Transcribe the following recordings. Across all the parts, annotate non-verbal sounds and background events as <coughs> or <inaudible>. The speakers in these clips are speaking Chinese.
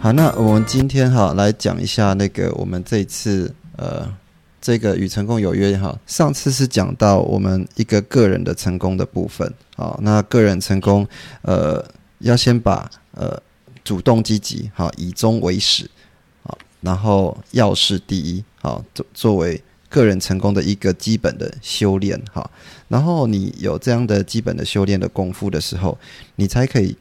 好，那我们今天哈来讲一下那个我们这一次呃这个与成功有约哈。上次是讲到我们一个个人的成功的部分啊，那个人成功呃要先把呃主动积极好以终为始好，然后要事第一好作作为个人成功的一个基本的修炼哈。然后你有这样的基本的修炼的功夫的时候，你才可以。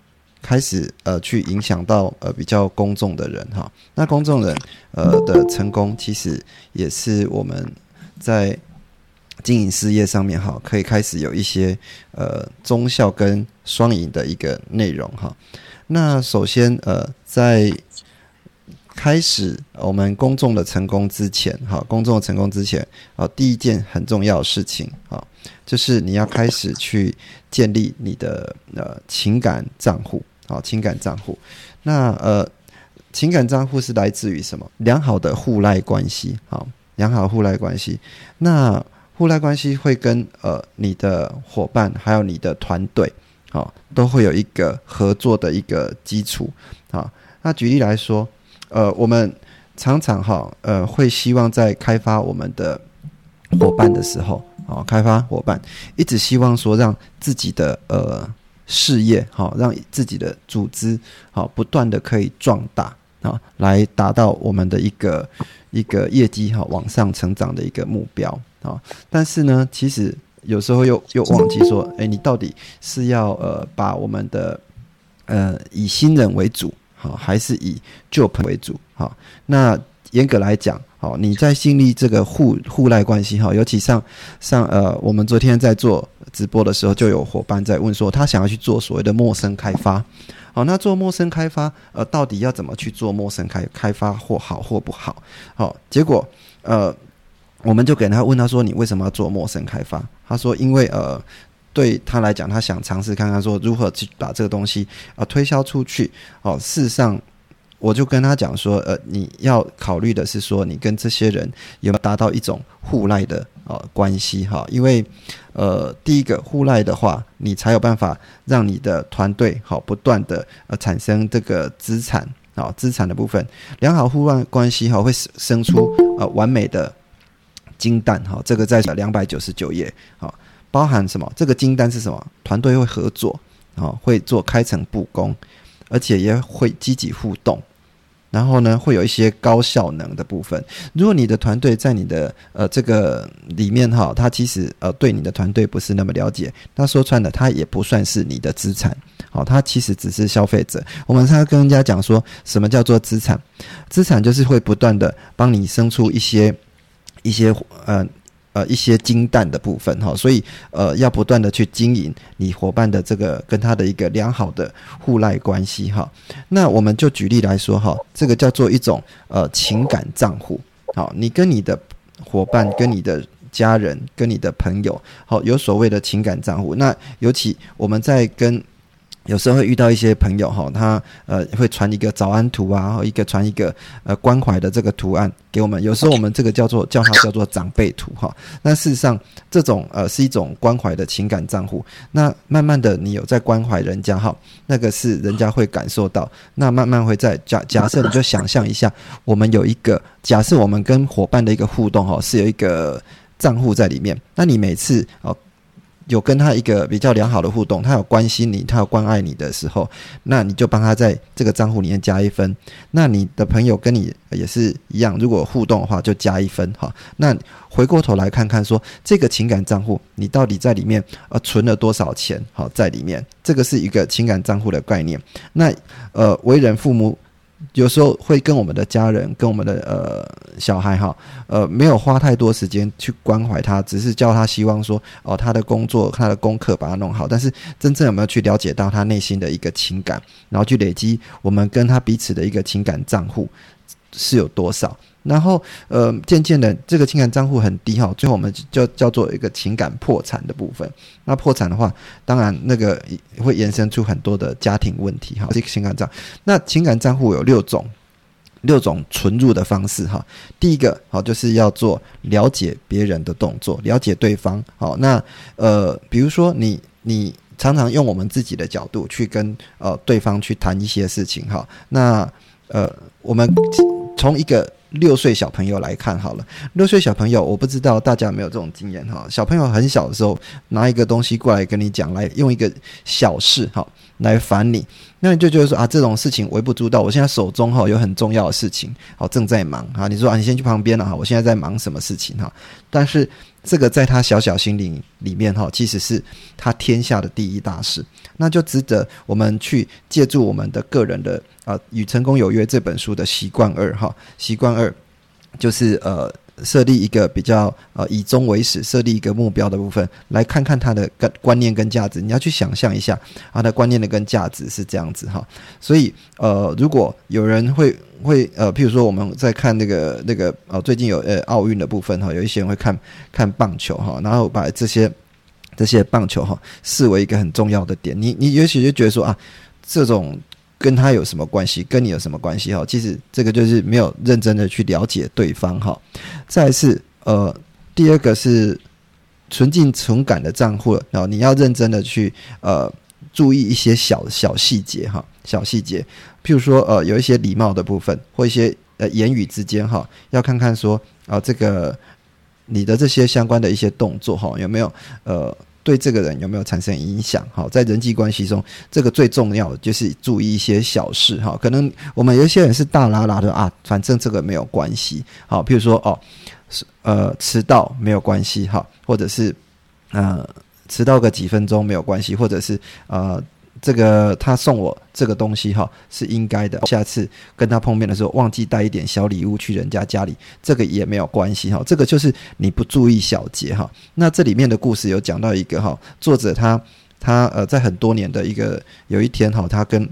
开始呃，去影响到呃比较公众的人哈，那公众人呃的成功，其实也是我们在经营事业上面哈，可以开始有一些呃中效跟双赢的一个内容哈。那首先呃，在开始我们公众的成功之前哈，公众的成功之前啊，第一件很重要的事情啊，就是你要开始去建立你的呃情感账户。好，情感账户，那呃，情感账户是来自于什么？良好的互赖关系，好，良好互赖关系。那互赖关系会跟呃你的伙伴还有你的团队，好，都会有一个合作的一个基础。好，那举例来说，呃，我们常常哈，呃，会希望在开发我们的伙伴的时候，啊，开发伙伴一直希望说让自己的呃。事业好，让自己的组织好，不断的可以壮大啊，来达到我们的一个一个业绩哈往上成长的一个目标啊。但是呢，其实有时候又又忘记说，哎，你到底是要呃把我们的呃以新人为主好，还是以旧朋为主好？那严格来讲。好，你在建立这个互互赖关系哈，尤其像像呃，我们昨天在做直播的时候，就有伙伴在问说，他想要去做所谓的陌生开发。好，那做陌生开发，呃，到底要怎么去做陌生开开发或好或不好？好，结果呃，我们就给他问他说，你为什么要做陌生开发？他说，因为呃，对他来讲，他想尝试看看说如何去把这个东西啊推销出去。哦，事实上。我就跟他讲说，呃，你要考虑的是说，你跟这些人有没有达到一种互赖的呃关系哈？因为，呃，第一个互赖的话，你才有办法让你的团队好不断的呃产生这个资产啊，资产的部分良好互赖关系哈，会生出呃完美的金蛋哈。这个在两百九十九页啊，包含什么？这个金蛋是什么？团队会合作啊，会做开诚布公。而且也会积极互动，然后呢，会有一些高效能的部分。如果你的团队在你的呃这个里面哈，他其实呃对你的团队不是那么了解，他说穿了，他也不算是你的资产。好，他其实只是消费者。我们常常跟人家讲说，什么叫做资产？资产就是会不断的帮你生出一些一些呃。呃，一些金蛋的部分哈，所以呃，要不断的去经营你伙伴的这个跟他的一个良好的互赖关系哈。那我们就举例来说哈，这个叫做一种呃情感账户。好，你跟你的伙伴、跟你的家人、跟你的朋友，好，有所谓的情感账户。那尤其我们在跟有时候会遇到一些朋友哈，他呃会传一个早安图啊，然后一个传一个呃关怀的这个图案给我们。有时候我们这个叫做叫它叫做长辈图哈。那事实上这种呃是一种关怀的情感账户。那慢慢的你有在关怀人家哈，那个是人家会感受到。那慢慢会在假假设你就想象一下，我们有一个假设我们跟伙伴的一个互动哈，是有一个账户在里面。那你每次哦。有跟他一个比较良好的互动，他有关心你，他有关爱你的时候，那你就帮他在这个账户里面加一分。那你的朋友跟你也是一样，如果互动的话就加一分哈。那回过头来看看说，这个情感账户你到底在里面呃存了多少钱？好，在里面这个是一个情感账户的概念。那呃，为人父母有时候会跟我们的家人、跟我们的呃小孩哈，呃，没有花太多时间去关怀他，只是叫他希望说哦，他的工作、他的功课把他弄好。但是真正有没有去了解到他内心的一个情感，然后去累积我们跟他彼此的一个情感账户是有多少？然后呃，渐渐的这个情感账户很低哈，最后我们就叫做一个情感破产的部分。那破产的话，当然那个会延伸出很多的家庭问题哈。这个情感账，那情感账户有六种，六种存入的方式哈。第一个好就是要做了解别人的动作，了解对方。好，那呃，比如说你你常常用我们自己的角度去跟呃对方去谈一些事情哈。那呃，我们从一个六岁小朋友来看好了，六岁小朋友，我不知道大家有没有这种经验哈。小朋友很小的时候拿一个东西过来跟你讲，来用一个小事哈来烦你，那你就觉得说啊这种事情微不足道，我现在手中哈有很重要的事情，好正在忙啊。你说啊你先去旁边了哈，我现在在忙什么事情哈？但是这个在他小小心灵里面哈，其实是他天下的第一大事，那就值得我们去借助我们的个人的。啊，与成功有约这本书的习惯二哈，习惯二就是呃设立一个比较呃以终为始，设立一个目标的部分，来看看他的观观念跟价值。你要去想象一下，他的观念的跟价值是这样子哈。所以呃，如果有人会会呃，譬如说我们在看那个那个呃最近有呃奥运的部分哈，有一些人会看看棒球哈，然后把这些这些棒球哈视为一个很重要的点。你你也许就觉得说啊，这种。跟他有什么关系？跟你有什么关系？哈，其实这个就是没有认真的去了解对方哈。再是呃，第二个是纯净纯感的账户，然后你要认真的去呃注意一些小小细节哈，小细节，譬如说呃有一些礼貌的部分或一些呃言语之间哈，要看看说啊这个你的这些相关的一些动作哈有没有呃。对这个人有没有产生影响？好，在人际关系中，这个最重要的就是注意一些小事。哈，可能我们有些人是大拉拉的啊，反正这个没有关系。好，譬如说哦，呃迟到没有关系哈，或者是呃迟到个几分钟没有关系，或者是呃。这个他送我这个东西哈是应该的，下次跟他碰面的时候忘记带一点小礼物去人家家里，这个也没有关系哈。这个就是你不注意小节哈。那这里面的故事有讲到一个哈，作者他他呃在很多年的一个有一天哈，他跟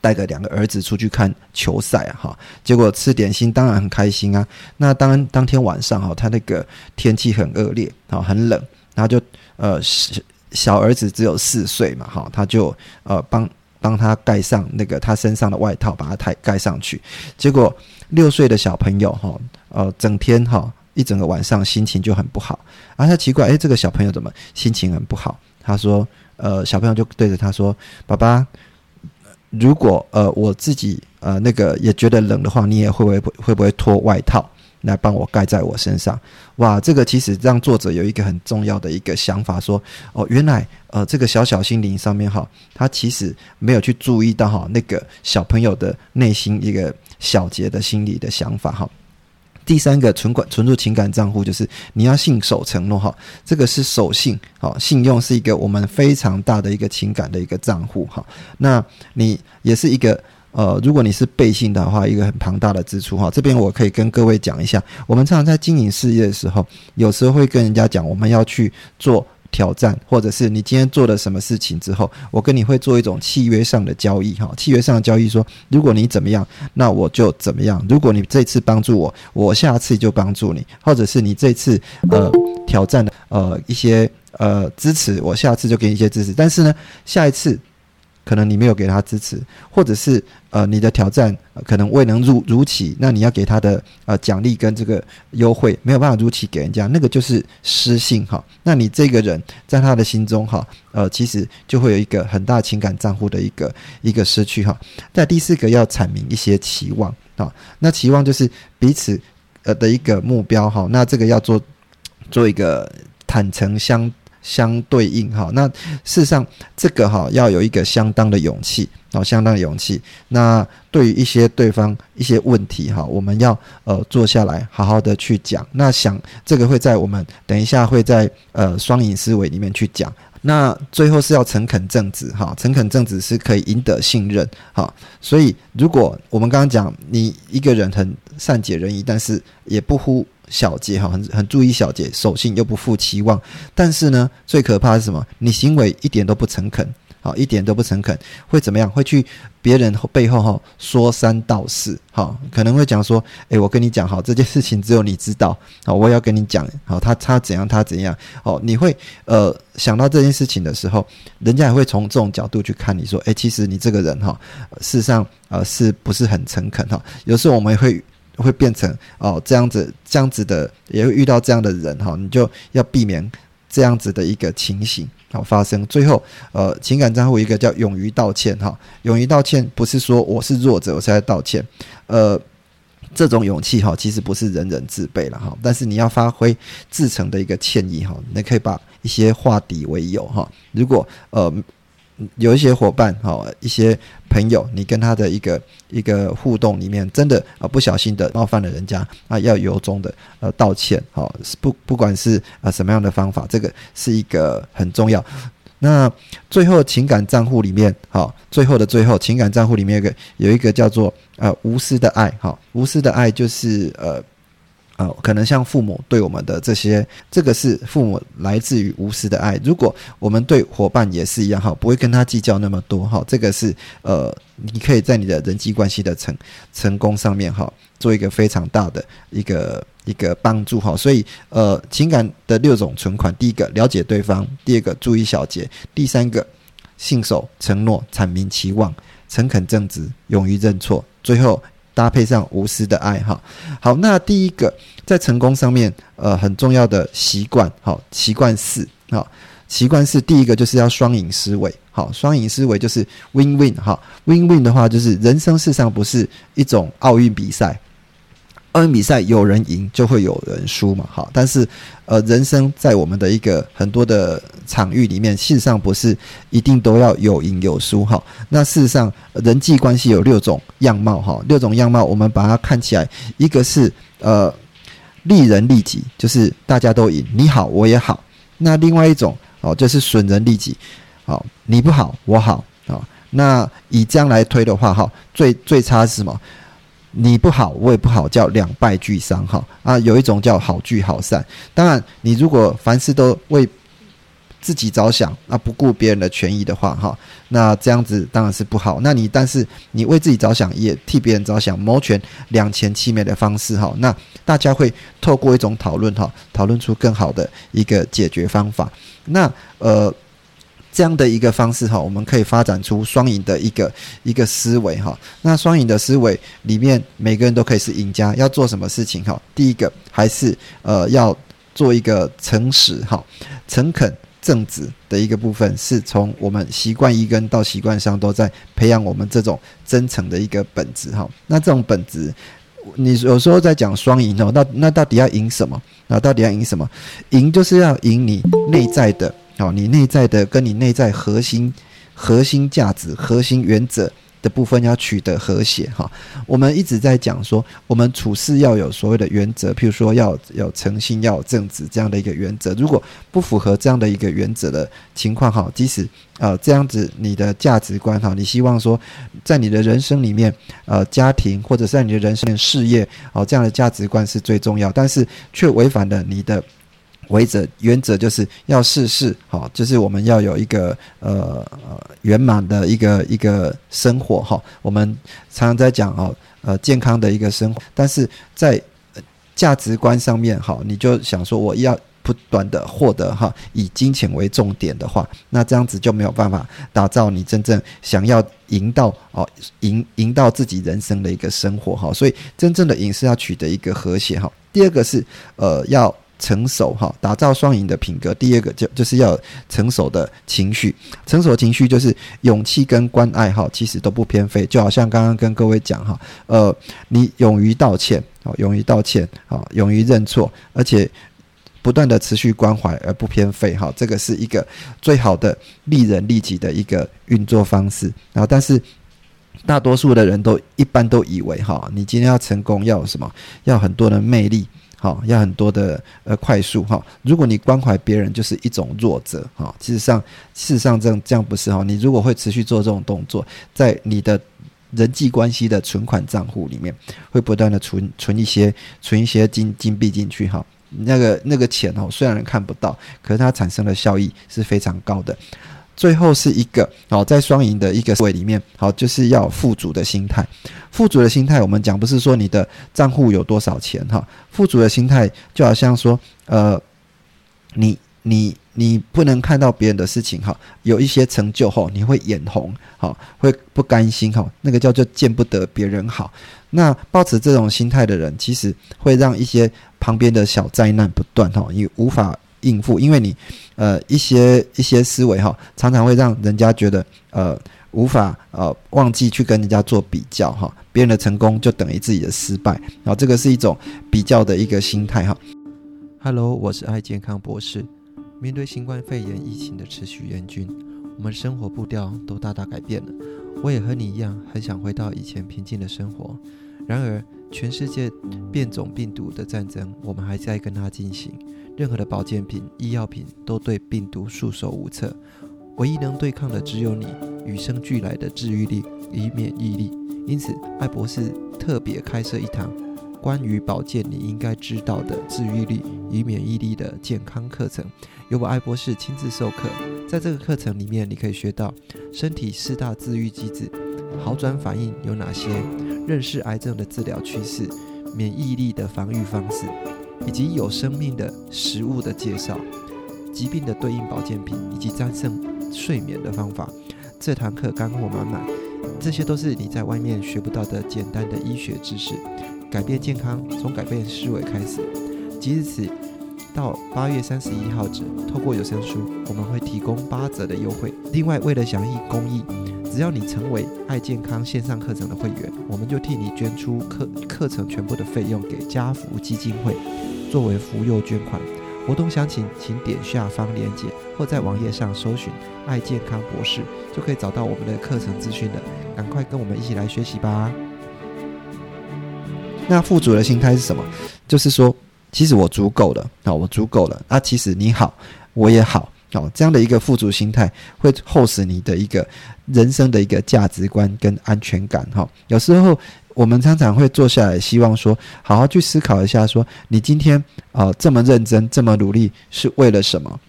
带着两个儿子出去看球赛哈，结果吃点心当然很开心啊。那当当天晚上哈，他那个天气很恶劣啊，很冷，然后就呃是。小儿子只有四岁嘛，哈，他就呃帮帮他盖上那个他身上的外套，把他盖盖上去。结果六岁的小朋友哈，呃，整天哈一整个晚上心情就很不好。然啊，他奇怪，哎，这个小朋友怎么心情很不好？他说，呃，小朋友就对着他说：“爸爸，如果呃我自己呃那个也觉得冷的话，你也会不会会不会脱外套？”来帮我盖在我身上，哇！这个其实让作者有一个很重要的一个想法，说哦，原来呃，这个小小心灵上面哈，他其实没有去注意到哈那个小朋友的内心一个小节的心理的想法哈。第三个存款存入情感账户就是你要信守承诺哈，这个是守信哈，信用是一个我们非常大的一个情感的一个账户哈。那你也是一个。呃，如果你是背信的话，一个很庞大的支出哈。这边我可以跟各位讲一下，我们常常在经营事业的时候，有时候会跟人家讲，我们要去做挑战，或者是你今天做了什么事情之后，我跟你会做一种契约上的交易哈。契约上的交易说，如果你怎么样，那我就怎么样。如果你这次帮助我，我下次就帮助你，或者是你这次呃挑战的呃一些呃支持，我下次就给你一些支持。但是呢，下一次。可能你没有给他支持，或者是呃你的挑战可能未能如如期，那你要给他的呃奖励跟这个优惠没有办法如期给人家，那个就是失信哈。那你这个人在他的心中哈，呃其实就会有一个很大情感账户的一个一个失去哈。在第四个要阐明一些期望啊，那期望就是彼此呃的一个目标哈。那这个要做做一个坦诚相。相对应哈，那事实上这个哈要有一个相当的勇气哦，相当的勇气。那对于一些对方一些问题哈，我们要呃坐下来好好的去讲。那想这个会在我们等一下会在呃双赢思维里面去讲。那最后是要诚恳正直，哈，诚恳正直是可以赢得信任，哈。所以如果我们刚刚讲，你一个人很善解人意，但是也不忽小节，哈，很很注意小节，守信又不负期望，但是呢，最可怕是什么？你行为一点都不诚恳。好，一点都不诚恳，会怎么样？会去别人背后哈说三道四，好，可能会讲说，诶，我跟你讲，好，这件事情只有你知道，好，我也要跟你讲，好，他他怎样，他怎样，哦，你会呃想到这件事情的时候，人家也会从这种角度去看你说，诶，其实你这个人哈，事实上呃是不是很诚恳哈？有时候我们会会变成哦这样子这样子的，也会遇到这样的人哈，你就要避免这样子的一个情形。好，发生最后，呃，情感账户一个叫勇于道歉，哈，勇于道歉不是说我是弱者我才道歉，呃，这种勇气哈，其实不是人人自备了哈，但是你要发挥自成的一个歉意哈，你可以把一些化敌为友哈，如果呃。有一些伙伴哈，一些朋友，你跟他的一个一个互动里面，真的啊不小心的冒犯了人家啊，要由衷的呃道歉，好不不管是啊什么样的方法，这个是一个很重要。那最后情感账户里面，好，最后的最后情感账户里面有个有一个叫做呃无私的爱，哈，无私的爱就是呃。啊，可能像父母对我们的这些，这个是父母来自于无私的爱。如果我们对伙伴也是一样，哈，不会跟他计较那么多，哈，这个是呃，你可以在你的人际关系的成成功上面，哈，做一个非常大的一个一个帮助，哈。所以呃，情感的六种存款，第一个了解对方，第二个注意小节，第三个信守承诺，阐明期望，诚恳正直，勇于认错，最后。搭配上无私的爱，哈，好，那第一个在成功上面，呃，很重要的习惯，好，习惯四，好，习惯四，第一个就是要双赢思维，好，双赢思维就是 win win，哈，win win 的话就是人生世上不是一种奥运比赛。奥运比赛有人赢就会有人输嘛，好，但是呃，人生在我们的一个很多的场域里面，事实上不是一定都要有赢有输哈。那事实上人际关系有六种样貌哈，六种样貌我们把它看起来，一个是呃利人利己，就是大家都赢，你好我也好。那另外一种哦，就是损人利己，好，你不好我好啊。那以这样来推的话哈，最最差是什么？你不好，我也不好，叫两败俱伤哈啊！有一种叫好聚好散。当然，你如果凡事都为自己着想，啊不顾别人的权益的话哈，那这样子当然是不好。那你但是你为自己着想，也替别人着想，谋权两全其美的方式哈，那大家会透过一种讨论哈，讨论出更好的一个解决方法。那呃。这样的一个方式哈，我们可以发展出双赢的一个一个思维哈。那双赢的思维里面，每个人都可以是赢家。要做什么事情哈？第一个还是呃要做一个诚实哈、诚恳、正直的一个部分，是从我们习惯一根到习惯上都在培养我们这种真诚的一个本质哈。那这种本质，你有时候在讲双赢哦，那那到底要赢什么？那到底要赢什么？赢就是要赢你内在的。好，你内在的跟你内在核心、核心价值、核心原则的部分要取得和谐。哈，我们一直在讲说，我们处事要有所谓的原则，譬如说要有诚信、要有正直这样的一个原则。如果不符合这样的一个原则的情况，哈，即使呃这样子你的价值观，哈，你希望说在你的人生里面，呃，家庭或者在你的人生事业，哦，这样的价值观是最重要，但是却违反了你的。为则原则就是要事事好，就是我们要有一个呃呃圆满的一个一个生活哈。我们常常在讲哦，呃健康的一个生活，但是在价值观上面哈，你就想说我要不断的获得哈，以金钱为重点的话，那这样子就没有办法打造你真正想要赢到哦赢赢到自己人生的一个生活哈。所以真正的赢是要取得一个和谐哈。第二个是呃要。成熟哈，打造双赢的品格。第二个就就是要成熟的情绪，成熟的情绪就是勇气跟关爱哈，其实都不偏废。就好像刚刚跟各位讲哈，呃，你勇于道歉，好，勇于道歉，好，勇于认错，而且不断的持续关怀而不偏废哈，这个是一个最好的利人利己的一个运作方式。然后，但是大多数的人都一般都以为哈，你今天要成功要什么？要很多的魅力。好，要很多的呃快速哈。如果你关怀别人就是一种弱者哈，事实上事实上这样这样不是哈。你如果会持续做这种动作，在你的人际关系的存款账户里面，会不断的存存一些存一些金金币进去哈。那个那个钱哦，虽然看不到，可是它产生的效益是非常高的。最后是一个哦，在双赢的一个位里面，好，就是要富足的心态。富足的心态，我们讲不是说你的账户有多少钱哈，富足的心态就好像说，呃，你你你不能看到别人的事情哈，有一些成就后你会眼红，好，会不甘心哈，那个叫做见不得别人好。那抱持这种心态的人，其实会让一些旁边的小灾难不断哈，你无法。应付，因为你，呃，一些一些思维哈，常常会让人家觉得，呃，无法呃忘记去跟人家做比较哈，别人的成功就等于自己的失败，然后这个是一种比较的一个心态哈。Hello，我是爱健康博士。面对新冠肺炎疫情的持续严峻，我们生活步调都大大改变了。我也和你一样，很想回到以前平静的生活。然而，全世界变种病毒的战争，我们还在跟它进行。任何的保健品、医药品都对病毒束手无策，唯一能对抗的只有你与生俱来的治愈力与免疫力。因此，艾博士特别开设一堂关于保健你应该知道的治愈力与免疫力的健康课程，由我艾博士亲自授课。在这个课程里面，你可以学到身体四大治愈机制、好转反应有哪些、认识癌症的治疗趋势、免疫力的防御方式。以及有生命的食物的介绍，疾病的对应保健品，以及战胜睡眠的方法。这堂课干货满满，这些都是你在外面学不到的简单的医学知识。改变健康，从改变思维开始。即日起到八月三十一号止，透过有声书，我们会提供八折的优惠。另外，为了响应公益。只要你成为爱健康线上课程的会员，我们就替你捐出课课程全部的费用给家福基金会，作为福幼捐款。活动详情请点下方链接，或在网页上搜寻“爱健康博士”，就可以找到我们的课程资讯了。赶快跟我们一起来学习吧！那富足的心态是什么？就是说，其实我足够了啊，我足够了啊，其实你好，我也好。哦，这样的一个富足心态会厚实你的一个人生的一个价值观跟安全感。哈，有时候我们常常会坐下来，希望说好好去思考一下，说你今天啊这么认真，这么努力是为了什么？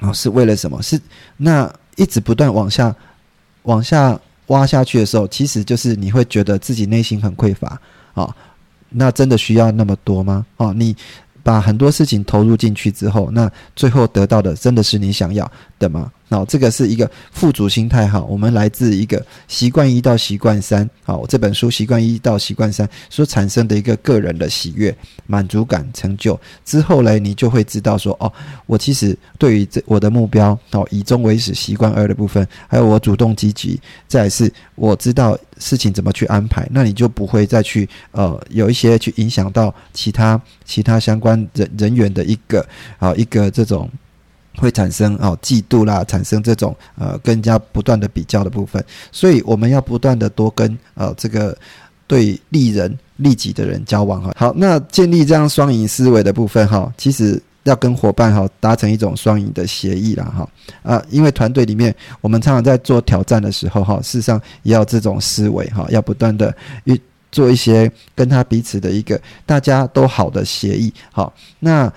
啊，是为了什么？是那一直不断往下往下挖下去的时候，其实就是你会觉得自己内心很匮乏啊。那真的需要那么多吗？啊，你。把很多事情投入进去之后，那最后得到的真的是你想要的吗？好，这个是一个富足心态哈。我们来自一个习惯一到习惯三，好，这本书习惯一到习惯三所产生的一个个人的喜悦、满足感、成就之后呢，你就会知道说，哦，我其实对于这我的目标，哦，以终为始，习惯二的部分，还有我主动积极，再是我知道事情怎么去安排，那你就不会再去呃有一些去影响到其他其他相关人人员的一个啊一个这种。会产生哦嫉妒啦，产生这种呃更加不断的比较的部分，所以我们要不断的多跟呃这个对利人利己的人交往哈。好，那建立这样双赢思维的部分哈，其实要跟伙伴哈达成一种双赢的协议啦哈啊，因为团队里面我们常常在做挑战的时候哈，事实上也要这种思维哈，要不断的与做一些跟他彼此的一个大家都好的协议好那。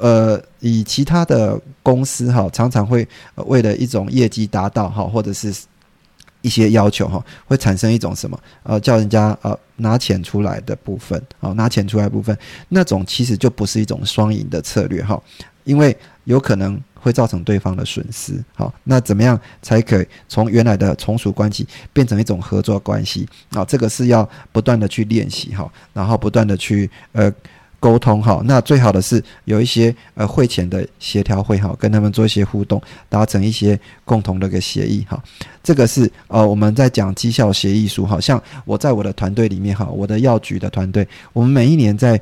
呃，以其他的公司哈，常常会为了一种业绩达到哈，或者是一些要求哈，会产生一种什么呃，叫人家呃拿钱出来的部分啊，拿钱出来部分，那种其实就不是一种双赢的策略哈，因为有可能会造成对方的损失。好，那怎么样才可以从原来的从属关系变成一种合作关系啊？这个是要不断的去练习哈，然后不断的去呃。沟通哈，那最好的是有一些呃会前的协调会哈，跟他们做一些互动，达成一些共同的一个协议哈。这个是呃我们在讲绩效协议书，好像我在我的团队里面哈，我的药局的团队，我们每一年在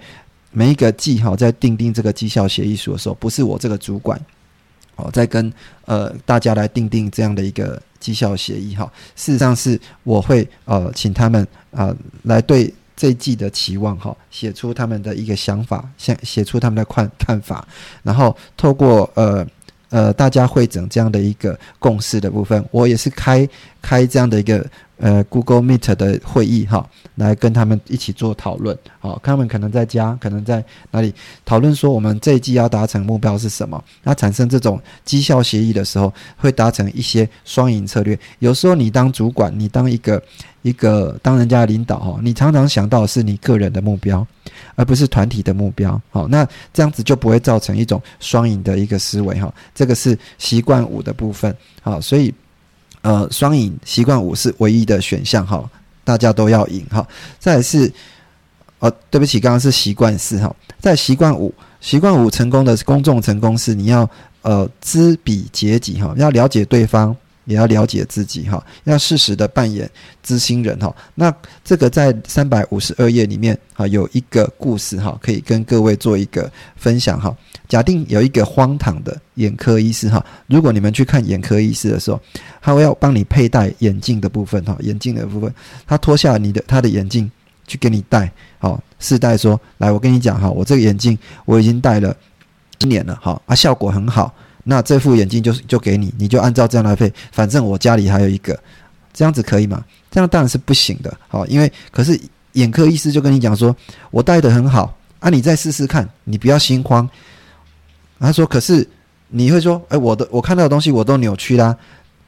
每一个季哈，在订定这个绩效协议书的时候，不是我这个主管哦，在跟呃大家来订定这样的一个绩效协议哈。事实上是我会呃请他们啊来对。这一季的期望哈，写出他们的一个想法，写写出他们的看看法，然后透过呃呃大家会诊这样的一个共识的部分，我也是开开这样的一个。呃，Google Meet 的会议哈，来跟他们一起做讨论。好，他们可能在家，可能在哪里讨论说，我们这一季要达成目标是什么？那产生这种绩效协议的时候，会达成一些双赢策略。有时候你当主管，你当一个一个当人家领导哈，你常常想到是你个人的目标，而不是团体的目标。好，那这样子就不会造成一种双赢的一个思维哈。这个是习惯五的部分。好，所以。呃，双赢习惯五是唯一的选项哈，大家都要赢哈。再是，呃，对不起，刚刚是习惯四哈，在习惯五，习惯五成功的公众成功是你要呃知彼解己哈，要了解对方。也要了解自己哈，要适时的扮演知心人哈。那这个在三百五十二页里面哈，有一个故事哈，可以跟各位做一个分享哈。假定有一个荒唐的眼科医师哈，如果你们去看眼科医师的时候，他会要帮你佩戴眼镜的部分哈，眼镜的部分，他脱下你的他的眼镜去给你戴，好试戴说，来我跟你讲哈，我这个眼镜我已经戴了一年了哈，啊效果很好。那这副眼镜就就给你，你就按照这样来配。反正我家里还有一个，这样子可以吗？这样当然是不行的。好，因为可是眼科医师就跟你讲说，我戴的很好啊，你再试试看，你不要心慌。他说，可是你会说，哎，我的我看到的东西我都扭曲啦。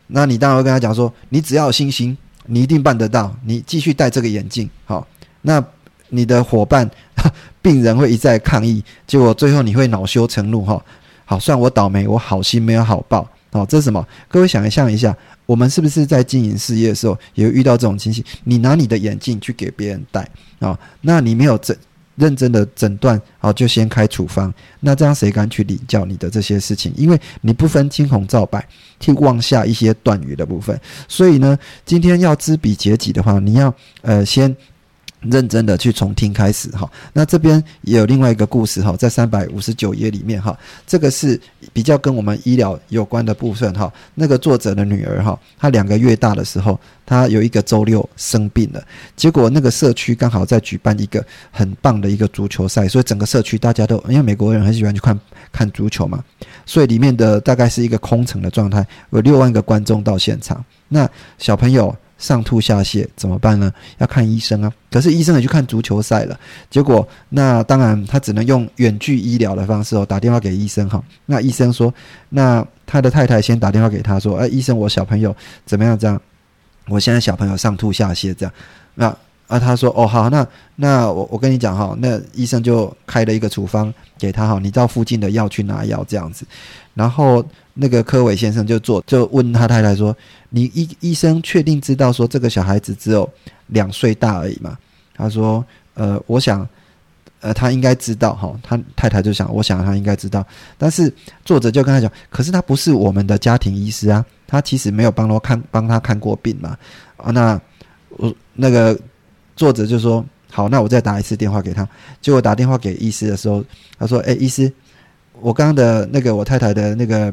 那你当然会跟他讲说，你只要有信心，你一定办得到。你继续戴这个眼镜，好。那你的伙伴 <laughs> 病人会一再抗议，结果最后你会恼羞成怒，哈。好，算我倒霉，我好心没有好报。好，这是什么？各位想象一下，我们是不是在经营事业的时候也会遇到这种情形？你拿你的眼镜去给别人戴啊，那你没有诊认真的诊断，好就先开处方，那这样谁敢去领教你的这些事情？因为你不分青红皂白，去妄下一些断语的部分。所以呢，今天要知彼解己的话，你要呃先。认真的去从听开始哈，那这边也有另外一个故事哈，在三百五十九页里面哈，这个是比较跟我们医疗有关的部分哈。那个作者的女儿哈，她两个月大的时候，她有一个周六生病了，结果那个社区刚好在举办一个很棒的一个足球赛，所以整个社区大家都因为美国人很喜欢去看看足球嘛，所以里面的大概是一个空城的状态，有六万个观众到现场，那小朋友。上吐下泻怎么办呢？要看医生啊！可是医生也去看足球赛了，结果那当然他只能用远距医疗的方式哦，打电话给医生哈。那医生说，那他的太太先打电话给他说，哎，医生，我小朋友怎么样？这样，我现在小朋友上吐下泻这样。那啊，他说，哦，好，那那我我跟你讲哈，那医生就开了一个处方给他哈，你到附近的药去拿药这样子，然后。那个柯伟先生就做，就问他太太说：“你医医生确定知道说这个小孩子只有两岁大而已吗？”他说：“呃，我想，呃，他应该知道哈。”他太太就想：“我想他应该知道。”但是作者就跟他讲：“可是他不是我们的家庭医师啊，他其实没有帮他看帮他看过病嘛。”啊，那我那个作者就说：“好，那我再打一次电话给他。”结果打电话给医师的时候，他说：“哎，医师，我刚刚的那个我太太的那个。”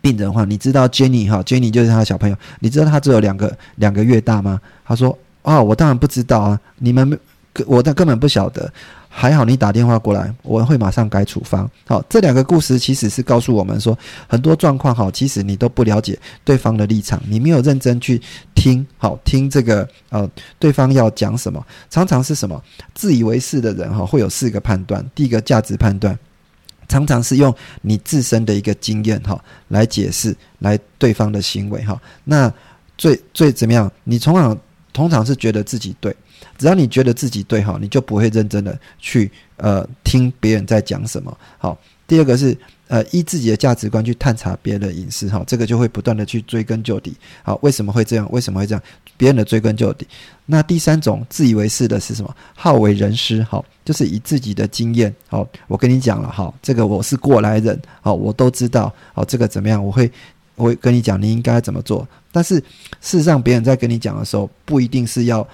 病人话，你知道 Jenny 哈，Jenny 就是他的小朋友，你知道他只有两个两个月大吗？他说：哦，我当然不知道啊，你们我的根本不晓得。还好你打电话过来，我会马上改处方。好，这两个故事其实是告诉我们说，很多状况哈，其实你都不了解对方的立场，你没有认真去听，好听这个呃，对方要讲什么，常常是什么自以为是的人哈，会有四个判断，第一个价值判断。常常是用你自身的一个经验哈来解释来对方的行为哈，那最最怎么样？你通常通常是觉得自己对，只要你觉得自己对哈，你就不会认真的去呃听别人在讲什么好。第二个是。呃，依自己的价值观去探查别人的隐私，哈，这个就会不断的去追根究底。好，为什么会这样？为什么会这样？别人的追根究底。那第三种自以为是的是什么？好为人师，好，就是以自己的经验，好，我跟你讲了，好，这个我是过来人，好，我都知道，好，这个怎么样？我会，我会跟你讲，你应该怎么做。但是事实上，别人在跟你讲的时候，不一定是要。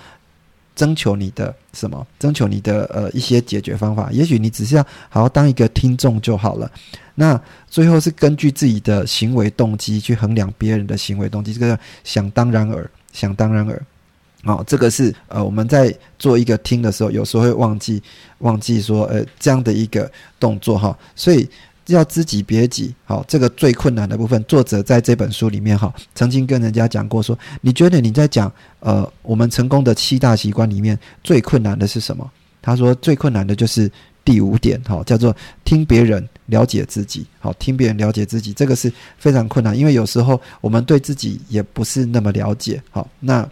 征求你的什么？征求你的呃一些解决方法。也许你只是要好好当一个听众就好了。那最后是根据自己的行为动机去衡量别人的行为动机，这个想当然尔，想当然尔。好，这个是呃我们在做一个听的时候，有时候会忘记忘记说呃这样的一个动作哈，所以要知己别己。好，这个最困难的部分，作者在这本书里面哈，曾经跟人家讲过说，你觉得你在讲呃我们成功的七大习惯里面最困难的是什么？他说最困难的就是第五点，哈，叫做听别人了解自己。好，听别人了解自己，这个是非常困难，因为有时候我们对自己也不是那么了解。好，那。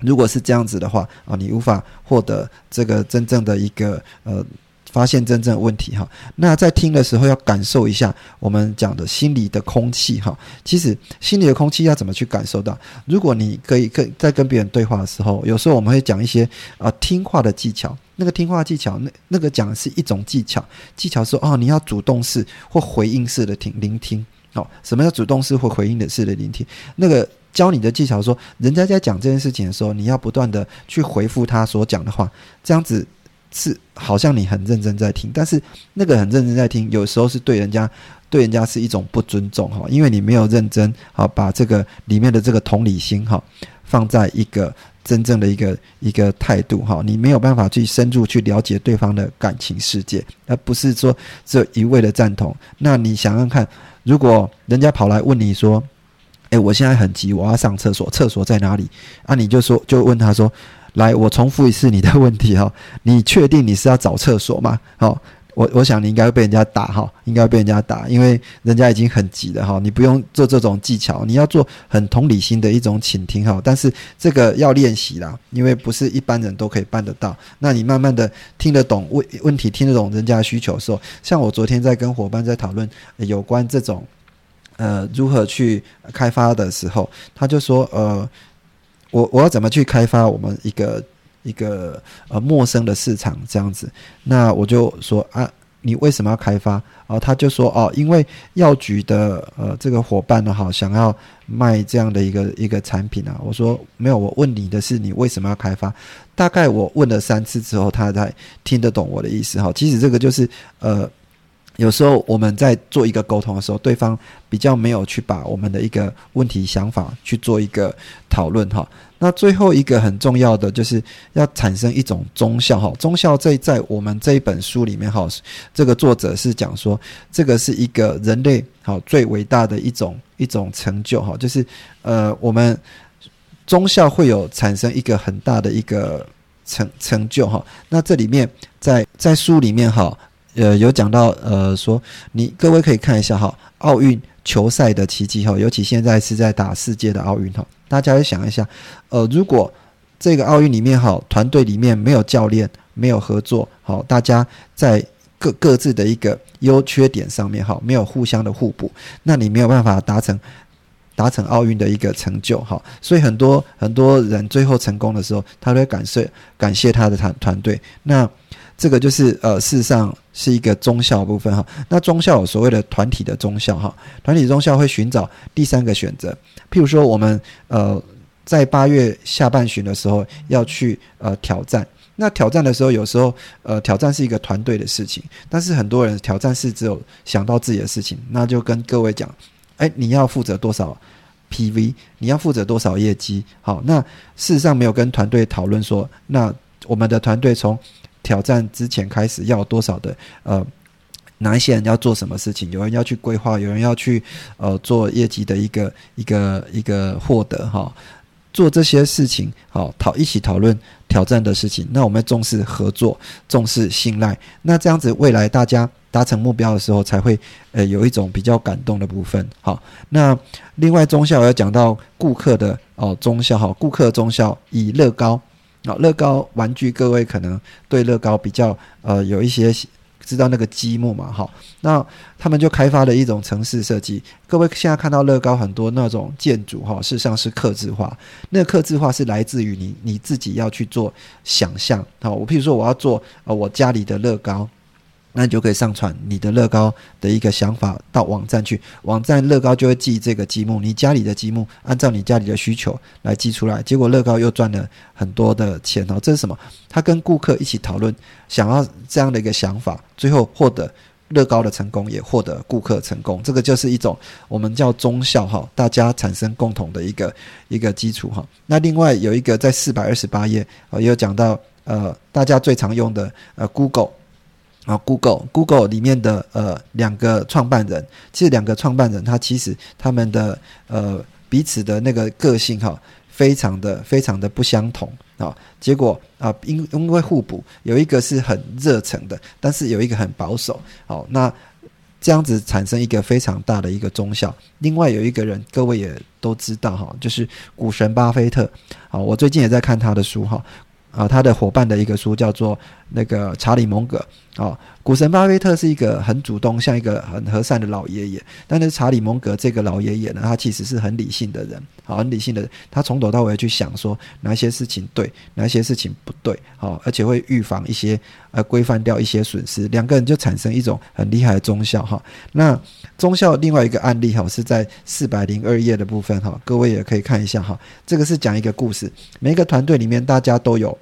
如果是这样子的话啊，你无法获得这个真正的一个呃发现真正问题哈。那在听的时候要感受一下我们讲的心理的空气哈。其实心里的空气要怎么去感受到？如果你可以跟在跟别人对话的时候，有时候我们会讲一些啊听话的技巧。那个听话技巧，那那个讲的是一种技巧，技巧是哦你要主动式或回应式的听聆听。哦，什么叫主动式或回应的式的聆听？那个。教你的技巧，说人家在讲这件事情的时候，你要不断的去回复他所讲的话，这样子是好像你很认真在听，但是那个很认真在听，有时候是对人家对人家是一种不尊重哈，因为你没有认真好把这个里面的这个同理心哈放在一个真正的一个一个态度哈，你没有办法去深入去了解对方的感情世界，而不是说这一味的赞同。那你想想看，如果人家跑来问你说。哎，我现在很急，我要上厕所，厕所在哪里？啊，你就说，就问他说：“来，我重复一次你的问题哈，<laughs> 你确定你是要找厕所吗？”好，我我想你应该会被人家打哈，应该被人家打，因为人家已经很急了哈。你不用做这种技巧，你要做很同理心的一种倾听哈。但是这个要练习啦，因为不是一般人都可以办得到。那你慢慢的听得懂问问题，听得懂人家的需求的时候，像我昨天在跟伙伴在讨论有关这种。呃，如何去开发的时候，他就说：“呃，我我要怎么去开发我们一个一个呃陌生的市场这样子？”那我就说：“啊，你为什么要开发？”哦，他就说：“哦，因为药局的呃这个伙伴呢，哈，想要卖这样的一个一个产品啊。”我说：“没有，我问你的是你为什么要开发？”大概我问了三次之后，他才听得懂我的意思哈。其实这个就是呃。有时候我们在做一个沟通的时候，对方比较没有去把我们的一个问题想法去做一个讨论哈。那最后一个很重要的就是要产生一种忠孝哈。忠孝在在我们这一本书里面哈，这个作者是讲说，这个是一个人类好最伟大的一种一种成就哈，就是呃我们忠孝会有产生一个很大的一个成成就哈。那这里面在在书里面哈。呃，有讲到呃，说你各位可以看一下哈，奥运球赛的奇迹哈，尤其现在是在打世界的奥运哈，大家要想一下，呃，如果这个奥运里面哈，团队里面没有教练，没有合作，好，大家在各各自的一个优缺点上面哈，没有互相的互补，那你没有办法达成达成奥运的一个成就哈，所以很多很多人最后成功的时候，他都会感谢感谢他的团团队，那。这个就是呃，事实上是一个中校部分哈。那中校有所谓的团体的中校哈，团体中校会寻找第三个选择。譬如说，我们呃在八月下半旬的时候要去呃挑战。那挑战的时候，有时候呃挑战是一个团队的事情，但是很多人挑战是只有想到自己的事情。那就跟各位讲，哎，你要负责多少 PV，你要负责多少业绩？好，那事实上没有跟团队讨论说，那我们的团队从挑战之前开始要多少的呃，哪一些人要做什么事情？有人要去规划，有人要去呃做业绩的一个一个一个获得哈，做这些事情好讨一起讨论挑战的事情。那我们重视合作，重视信赖。那这样子未来大家达成目标的时候，才会呃有一种比较感动的部分。好，那另外中校要讲到顾客的哦中校哈，顾客中校以乐高。啊，乐高玩具，各位可能对乐高比较呃有一些知道那个积木嘛，哈，那他们就开发了一种城市设计。各位现在看到乐高很多那种建筑哈，事实上是刻字化，那个刻字化是来自于你你自己要去做想象。好，我譬如说我要做呃我家里的乐高。那你就可以上传你的乐高的一个想法到网站去，网站乐高就会记这个积木，你家里的积木按照你家里的需求来寄出来，结果乐高又赚了很多的钱哦。这是什么？他跟顾客一起讨论，想要这样的一个想法，最后获得乐高的成功，也获得顾客成功。这个就是一种我们叫忠孝哈，大家产生共同的一个一个基础哈。那另外有一个在四百二十八页啊，也有讲到呃，大家最常用的呃，Google。啊，Google，Google 里面的呃两个创办人，其实两个创办人他其实他们的呃彼此的那个个性哈，非常的非常的不相同啊。结果啊，因因为互补，有一个是很热诚的，但是有一个很保守。好，那这样子产生一个非常大的一个忠效。另外有一个人，各位也都知道哈，就是股神巴菲特。好，我最近也在看他的书哈。啊，他的伙伴的一个书叫做那个查理蒙格啊，股神巴菲特是一个很主动，像一个很和善的老爷爷。但是查理蒙格这个老爷爷呢，他其实是很理性的人，好，很理性的。他从头到尾去想说哪些事情对，哪些事情不对，好，而且会预防一些呃规范掉一些损失。两个人就产生一种很厉害的忠孝哈。那忠孝另外一个案例哈，是在四百零二页的部分哈，各位也可以看一下哈。这个是讲一个故事，每一个团队里面大家都有。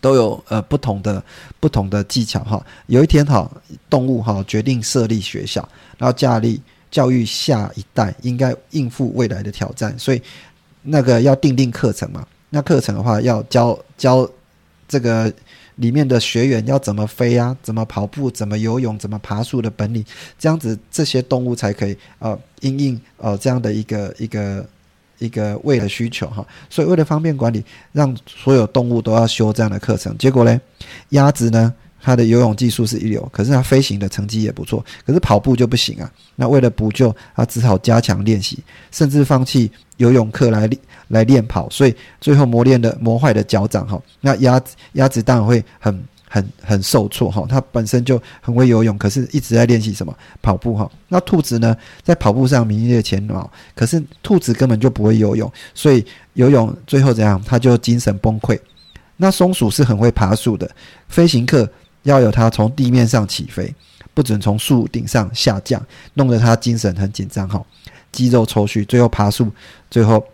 都有呃不同的不同的技巧哈。有一天哈，动物哈决定设立学校，然后架立教育下一代应该应付未来的挑战，所以那个要定定课程嘛。那课程的话要教教这个里面的学员要怎么飞啊，怎么跑步，怎么游泳，怎么爬树的本领，这样子这些动物才可以呃应应呃这样的一个一个。一个为了需求哈，所以为了方便管理，让所有动物都要修这样的课程。结果呢，鸭子呢，它的游泳技术是一流，可是它飞行的成绩也不错，可是跑步就不行啊。那为了补救，它只好加强练习，甚至放弃游泳课来练来练跑，所以最后磨练的磨坏的脚掌哈。那鸭子鸭子当然会很。很很受挫哈，它本身就很会游泳，可是一直在练习什么跑步哈。那兔子呢，在跑步上名列前茅，可是兔子根本就不会游泳，所以游泳最后怎样，它就精神崩溃。那松鼠是很会爬树的，飞行课要有它从地面上起飞，不准从树顶上下降，弄得它精神很紧张哈，肌肉抽搐，最后爬树，最后。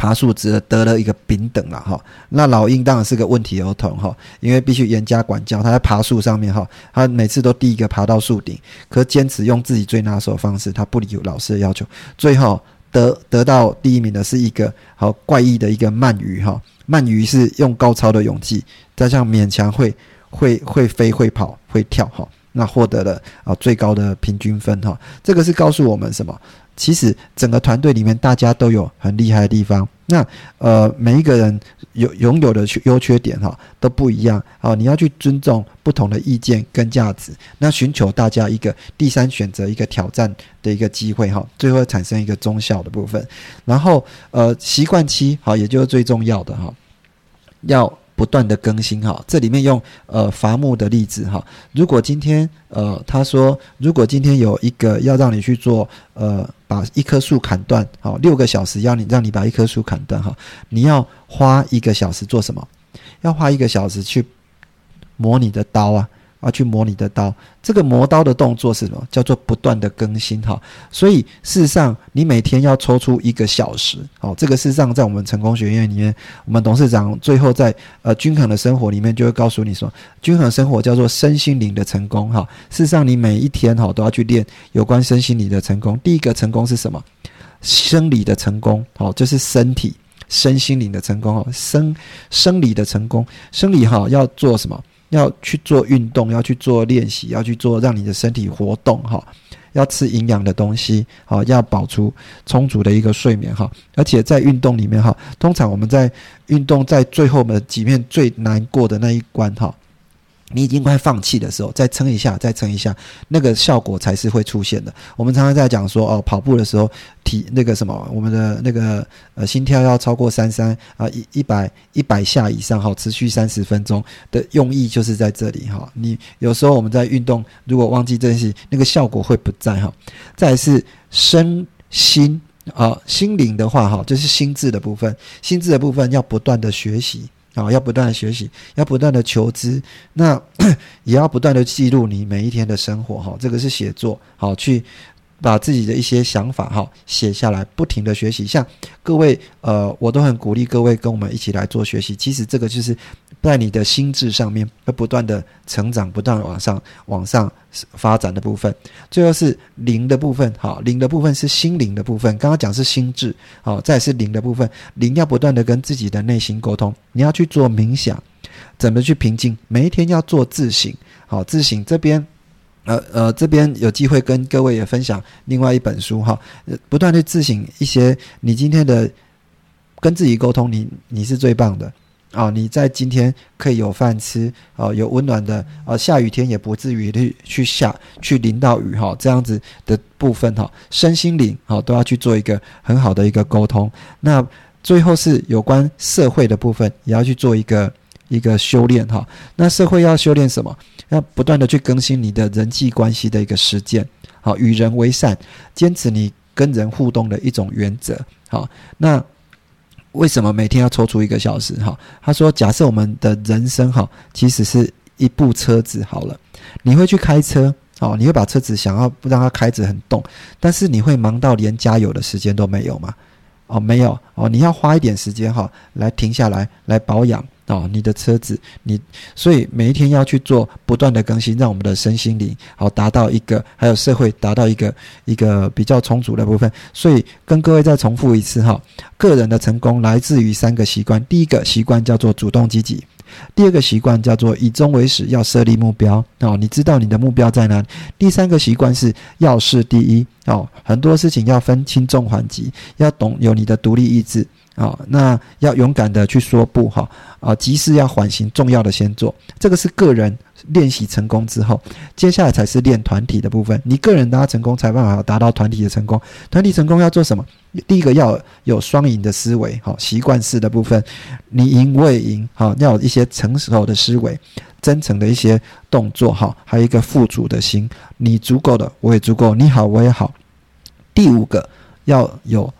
爬树只得了一个丙等了哈，那老鹰当然是个问题儿童哈，因为必须严加管教。他在爬树上面哈，他每次都第一个爬到树顶，可坚持用自己最拿手的方式，他不理老师的要求，最后得得到第一名的是一个好怪异的一个鳗鱼哈，鳗鱼是用高超的勇气，加上勉强会会会飞会跑会跳哈，那获得了啊最高的平均分哈，这个是告诉我们什么？其实整个团队里面，大家都有很厉害的地方。那呃，每一个人有拥有的优缺点哈都不一样啊。你要去尊重不同的意见跟价值，那寻求大家一个第三选择、一个挑战的一个机会哈，最后产生一个中效的部分。然后呃，习惯期好，也就是最重要的哈，要。不断的更新哈，这里面用呃伐木的例子哈，如果今天呃他说，如果今天有一个要让你去做呃把一棵树砍断，好六个小时要你让你把一棵树砍断哈，你要花一个小时做什么？要花一个小时去磨你的刀啊。啊，去磨你的刀，这个磨刀的动作是什么？叫做不断的更新哈。所以事实上，你每天要抽出一个小时，好，这个事实上在我们成功学院里面，我们董事长最后在呃均衡的生活里面就会告诉你说，均衡生活叫做身心灵的成功哈。事实上，你每一天哈都要去练有关身心灵的成功。第一个成功是什么？生理的成功，好，就是身体身心灵的成功哦。生生理的成功，生理哈要做什么？要去做运动，要去做练习，要去做让你的身体活动哈。要吃营养的东西，好，要保足充足的一个睡眠哈。而且在运动里面哈，通常我们在运动在最后的几面最难过的那一关哈。你已经快放弃的时候，再撑一下，再撑一下，那个效果才是会出现的。我们常常在讲说，哦，跑步的时候，体那个什么，我们的那个呃心跳要超过三三啊一一百一百下以上，哈，持续三十分钟的用意就是在这里哈。你有时候我们在运动，如果忘记这些，那个效果会不在哈。再是身心啊心灵的话哈，就是心智的部分，心智的部分要不断的学习。啊，要不断的学习，要不断的求知，那 <coughs> 也要不断的记录你每一天的生活哈。这个是写作，好去把自己的一些想法哈写下来，不停的学习。像各位呃，我都很鼓励各位跟我们一起来做学习。其实这个就是在你的心智上面要不断的成长，不断往上往上发展的部分。最后是灵的部分，好，灵的部分是心灵的部分。刚刚讲是心智，好，再是灵的部分。灵要不断的跟自己的内心沟通，你要去做冥想，怎么去平静？每一天要做自省，好，自省这边。呃呃，这边有机会跟各位也分享另外一本书哈，不断去自省一些你今天的跟自己沟通，你你是最棒的啊！你在今天可以有饭吃啊，有温暖的啊，下雨天也不至于去去下去淋到雨哈，这样子的部分哈，身心灵哈都要去做一个很好的一个沟通。那最后是有关社会的部分，也要去做一个一个修炼哈。那社会要修炼什么？要不断的去更新你的人际关系的一个实践，好，与人为善，坚持你跟人互动的一种原则，好，那为什么每天要抽出一个小时？哈，他说，假设我们的人生哈，其实是一部车子好了，你会去开车，哦，你会把车子想要不让它开着很动，但是你会忙到连加油的时间都没有吗？哦，没有，哦，你要花一点时间哈，来停下来，来保养。哦，你的车子，你所以每一天要去做不断的更新，让我们的身心灵好达到一个，还有社会达到一个一个比较充足的部分。所以跟各位再重复一次哈，个人的成功来自于三个习惯，第一个习惯叫做主动积极。第二个习惯叫做以终为始，要设立目标哦。你知道你的目标在哪里？第三个习惯是要事第一哦。很多事情要分轻重缓急，要懂有你的独立意志啊。那要勇敢的去说不哈啊，急事要缓行，重要的先做。这个是个人。练习成功之后，接下来才是练团体的部分。你个人达成功，才办法达到团体的成功。团体成功要做什么？第一个要有双赢的思维，好习惯式的部分，你赢我也赢，好要有一些成熟的思维，真诚的一些动作，好还有一个富足的心。你足够的，我也足够；你好，我也好。第五个要有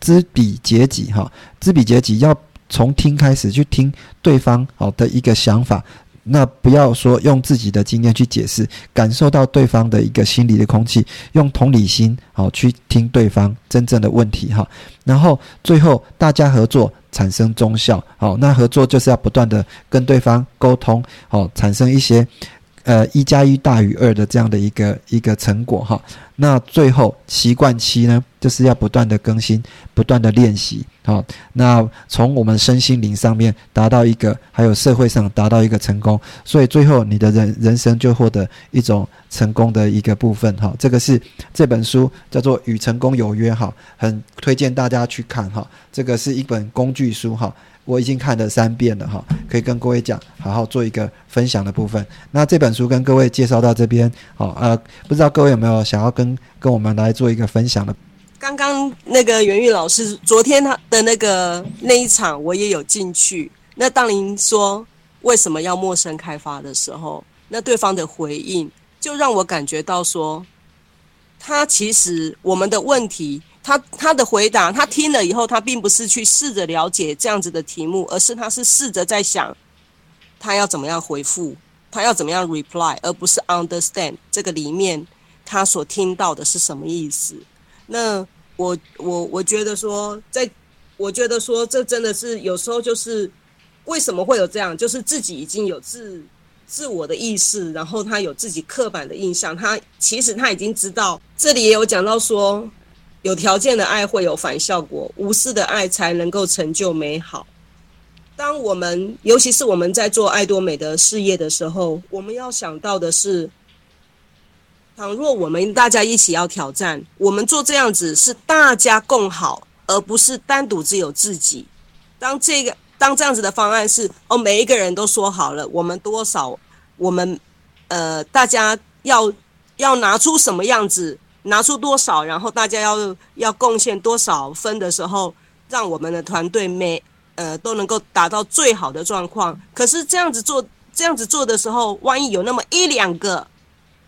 知彼解己，哈，知彼解己要从听开始去听对方好的一个想法。那不要说用自己的经验去解释，感受到对方的一个心理的空气，用同理心好去听对方真正的问题哈。然后最后大家合作产生忠效，好，那合作就是要不断的跟对方沟通，好，产生一些。呃，一加一大于二的这样的一个一个成果哈。那最后习惯期呢，就是要不断的更新，不断的练习。好，那从我们身心灵上面达到一个，还有社会上达到一个成功，所以最后你的人人生就获得一种成功的一个部分哈。这个是这本书叫做《与成功有约》哈，很推荐大家去看哈。这个是一本工具书哈。我已经看了三遍了哈，可以跟各位讲，好好做一个分享的部分。那这本书跟各位介绍到这边，好呃，不知道各位有没有想要跟跟我们来做一个分享的？刚刚那个袁玉老师昨天他的那个那一场，我也有进去。那当您说为什么要陌生开发的时候，那对方的回应就让我感觉到说，他其实我们的问题。他他的回答，他听了以后，他并不是去试着了解这样子的题目，而是他是试着在想，他要怎么样回复，他要怎么样 reply，而不是 understand 这个里面他所听到的是什么意思。那我我我觉得说，在我觉得说，这真的是有时候就是为什么会有这样，就是自己已经有自自我的意识，然后他有自己刻板的印象，他其实他已经知道，这里也有讲到说。有条件的爱会有反效果，无私的爱才能够成就美好。当我们，尤其是我们在做爱多美的事业的时候，我们要想到的是：倘若我们大家一起要挑战，我们做这样子是大家共好，而不是单独只有自己。当这个当这样子的方案是哦，每一个人都说好了，我们多少，我们呃，大家要要拿出什么样子。拿出多少，然后大家要要贡献多少分的时候，让我们的团队每呃都能够达到最好的状况。可是这样子做，这样子做的时候，万一有那么一两个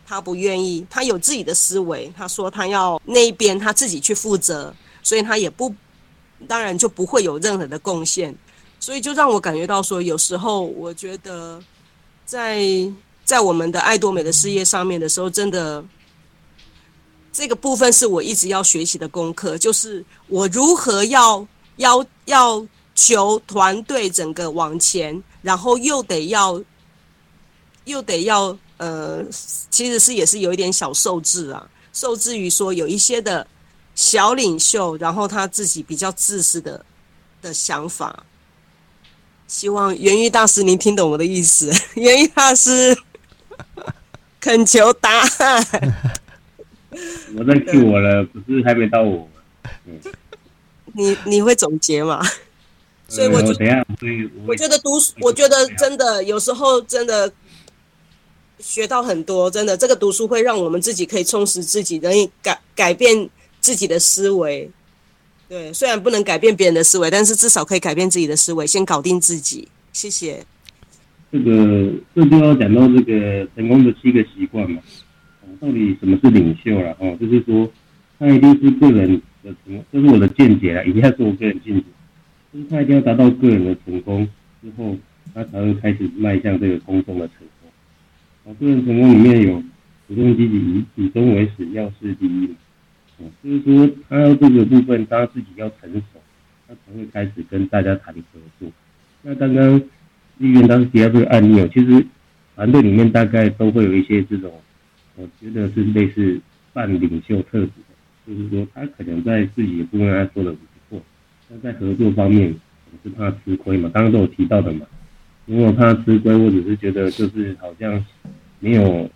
他不愿意，他有自己的思维，他说他要那边他自己去负责，所以他也不当然就不会有任何的贡献。所以就让我感觉到说，有时候我觉得在在我们的爱多美的事业上面的时候，真的。这个部分是我一直要学习的功课，就是我如何要要要求团队整个往前，然后又得要，又得要，呃，其实是也是有一点小受制啊，受制于说有一些的小领袖，然后他自己比较自私的的想法。希望元玉大师您听懂我的意思，<laughs> 元玉大师恳求答案。<laughs> 我在 Q 我了，不是还没到我。嗯，你你会总结吗？所以我就我觉得读书，我觉得真的有时候真的学到很多，真的这个读书会让我们自己可以充实自己，能改改变自己的思维。对，虽然不能改变别人的思维，但是至少可以改变自己的思维，先搞定自己。谢谢。这个这就要讲到这个成功的七个习惯嘛。到底什么是领袖了？哦，就是说，他一定是个人的成，这是我的见解啊，一定要是我个人见解。就是他一定要达到个人的成功之后，他才会开始迈向这个公众的成功。啊，个人成功里面有主动积极、以以终为始、要事第一。就是说，他要这个部分，他自己要成熟，他才会开始跟大家谈合作。那刚刚议员当时提到这个案例哦，其实团队里面大概都会有一些这种，我觉得是类似半领袖特质的，就是说他可能在自己的部分他做的不错，那在合作方面我是怕吃亏嘛，刚刚都有提到的嘛，如果怕吃亏，我只是觉得就是好像没有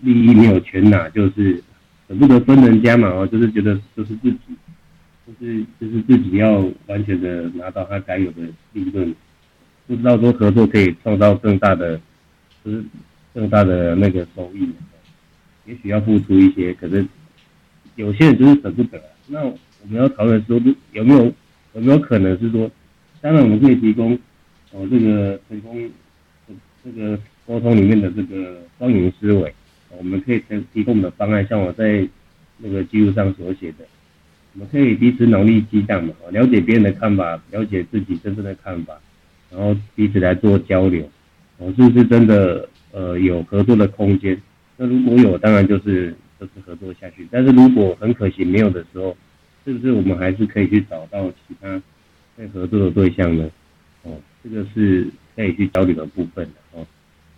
利益没有全拿，就是。舍不得分人家嘛，哦，就是觉得就是自己，就是就是自己要完全的拿到他该有的利润，不知道说合作可以创造更大的，就是更大的那个收益，也许要付出一些，可是有些人就是舍不得。那我们要讨论说，有没有有没有可能是说，当然我们可以提供哦这个成功这个沟通里面的这个双赢思维。我们可以提提供的方案，像我在那个记录上所写的，我们可以彼此脑力激荡嘛，了解别人的看法，了解自己真正的看法，然后彼此来做交流，哦，是不是真的呃有合作的空间？那如果有，当然就是就是合作下去。但是如果很可惜没有的时候，是不是我们还是可以去找到其他可以合作的对象呢？哦，这个是可以去交流的部分的哦，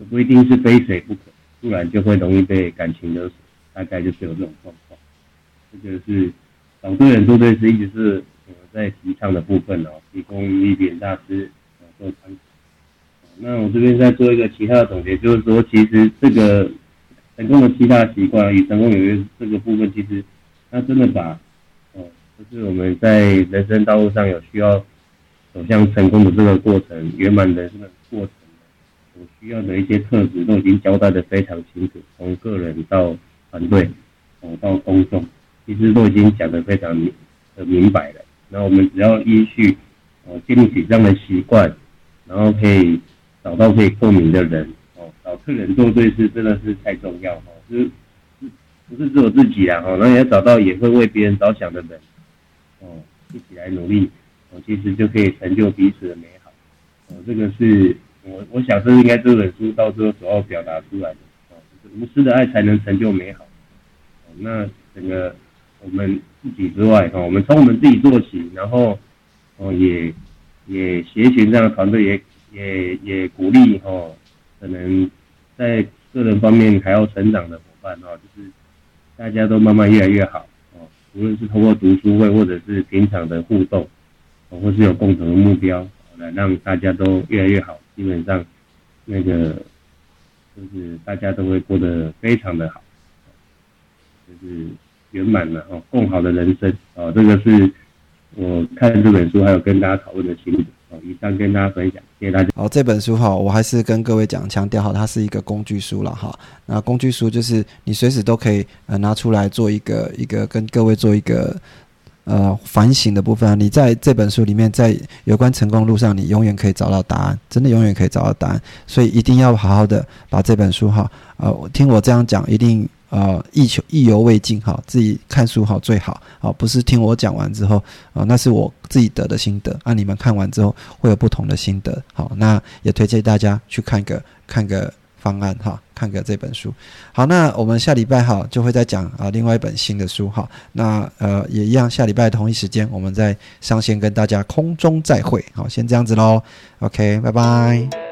不一定是非谁不可。不然就会容易被感情勒索，大概就是有这种状况。这个是找对人做对事，一直是我们在提倡的部分哦，提供一点大师做参考。那我这边再做一个其他的总结，就是说，其实这个成功的七大习惯与成功有约这个部分，其实它真的把哦，就是我们在人生道路上有需要走向成功的这个过程，圆满人生的过程。所需要的一些特质都已经交代的非常清楚，从个人到团队，哦到公众，其实都已经讲得非常明的明白了。那我们只要依序哦建立起这样的习惯，然后可以找到可以共鸣的人，找客人做对事真的是太重要哦，就是不是只有自己啊哦，那也要找到也会为别人着想的人哦，一起来努力哦，其实就可以成就彼此的美好哦，这个是。我我想是应该这本书到最后主要表达出来的哦，就是无私的爱才能成就美好。那整个我们自己之外哈，我们从我们自己做起，然后哦也也协寻这样的团队，也也也鼓励哈，可能在个人方面还要成长的伙伴哈，就是大家都慢慢越来越好哦，无论是通过读书会或者是平常的互动，或是有共同的目标，来让大家都越来越好。基本上，那个就是大家都会过得非常的好，就是圆满了哦，更好的人生哦。这个是我看这本书还有跟大家讨论的心得。以上跟大家分享，谢谢大家。好，这本书哈，我还是跟各位讲强调哈，它是一个工具书了哈。那工具书就是你随时都可以呃拿出来做一个一个跟各位做一个。呃，反省的部分，你在这本书里面，在有关成功路上，你永远可以找到答案，真的永远可以找到答案。所以一定要好好的把这本书哈，呃，听我这样讲，一定呃意求意犹未尽哈，自己看书好最好，好不是听我讲完之后啊，那是我自己得的心得，啊，你们看完之后会有不同的心得，好，那也推荐大家去看个看个。方案哈，看个这本书。好，那我们下礼拜哈就会再讲啊，另外一本新的书哈。那呃也一样，下礼拜同一时间我们再上线跟大家空中再会。好，先这样子喽。OK，拜拜。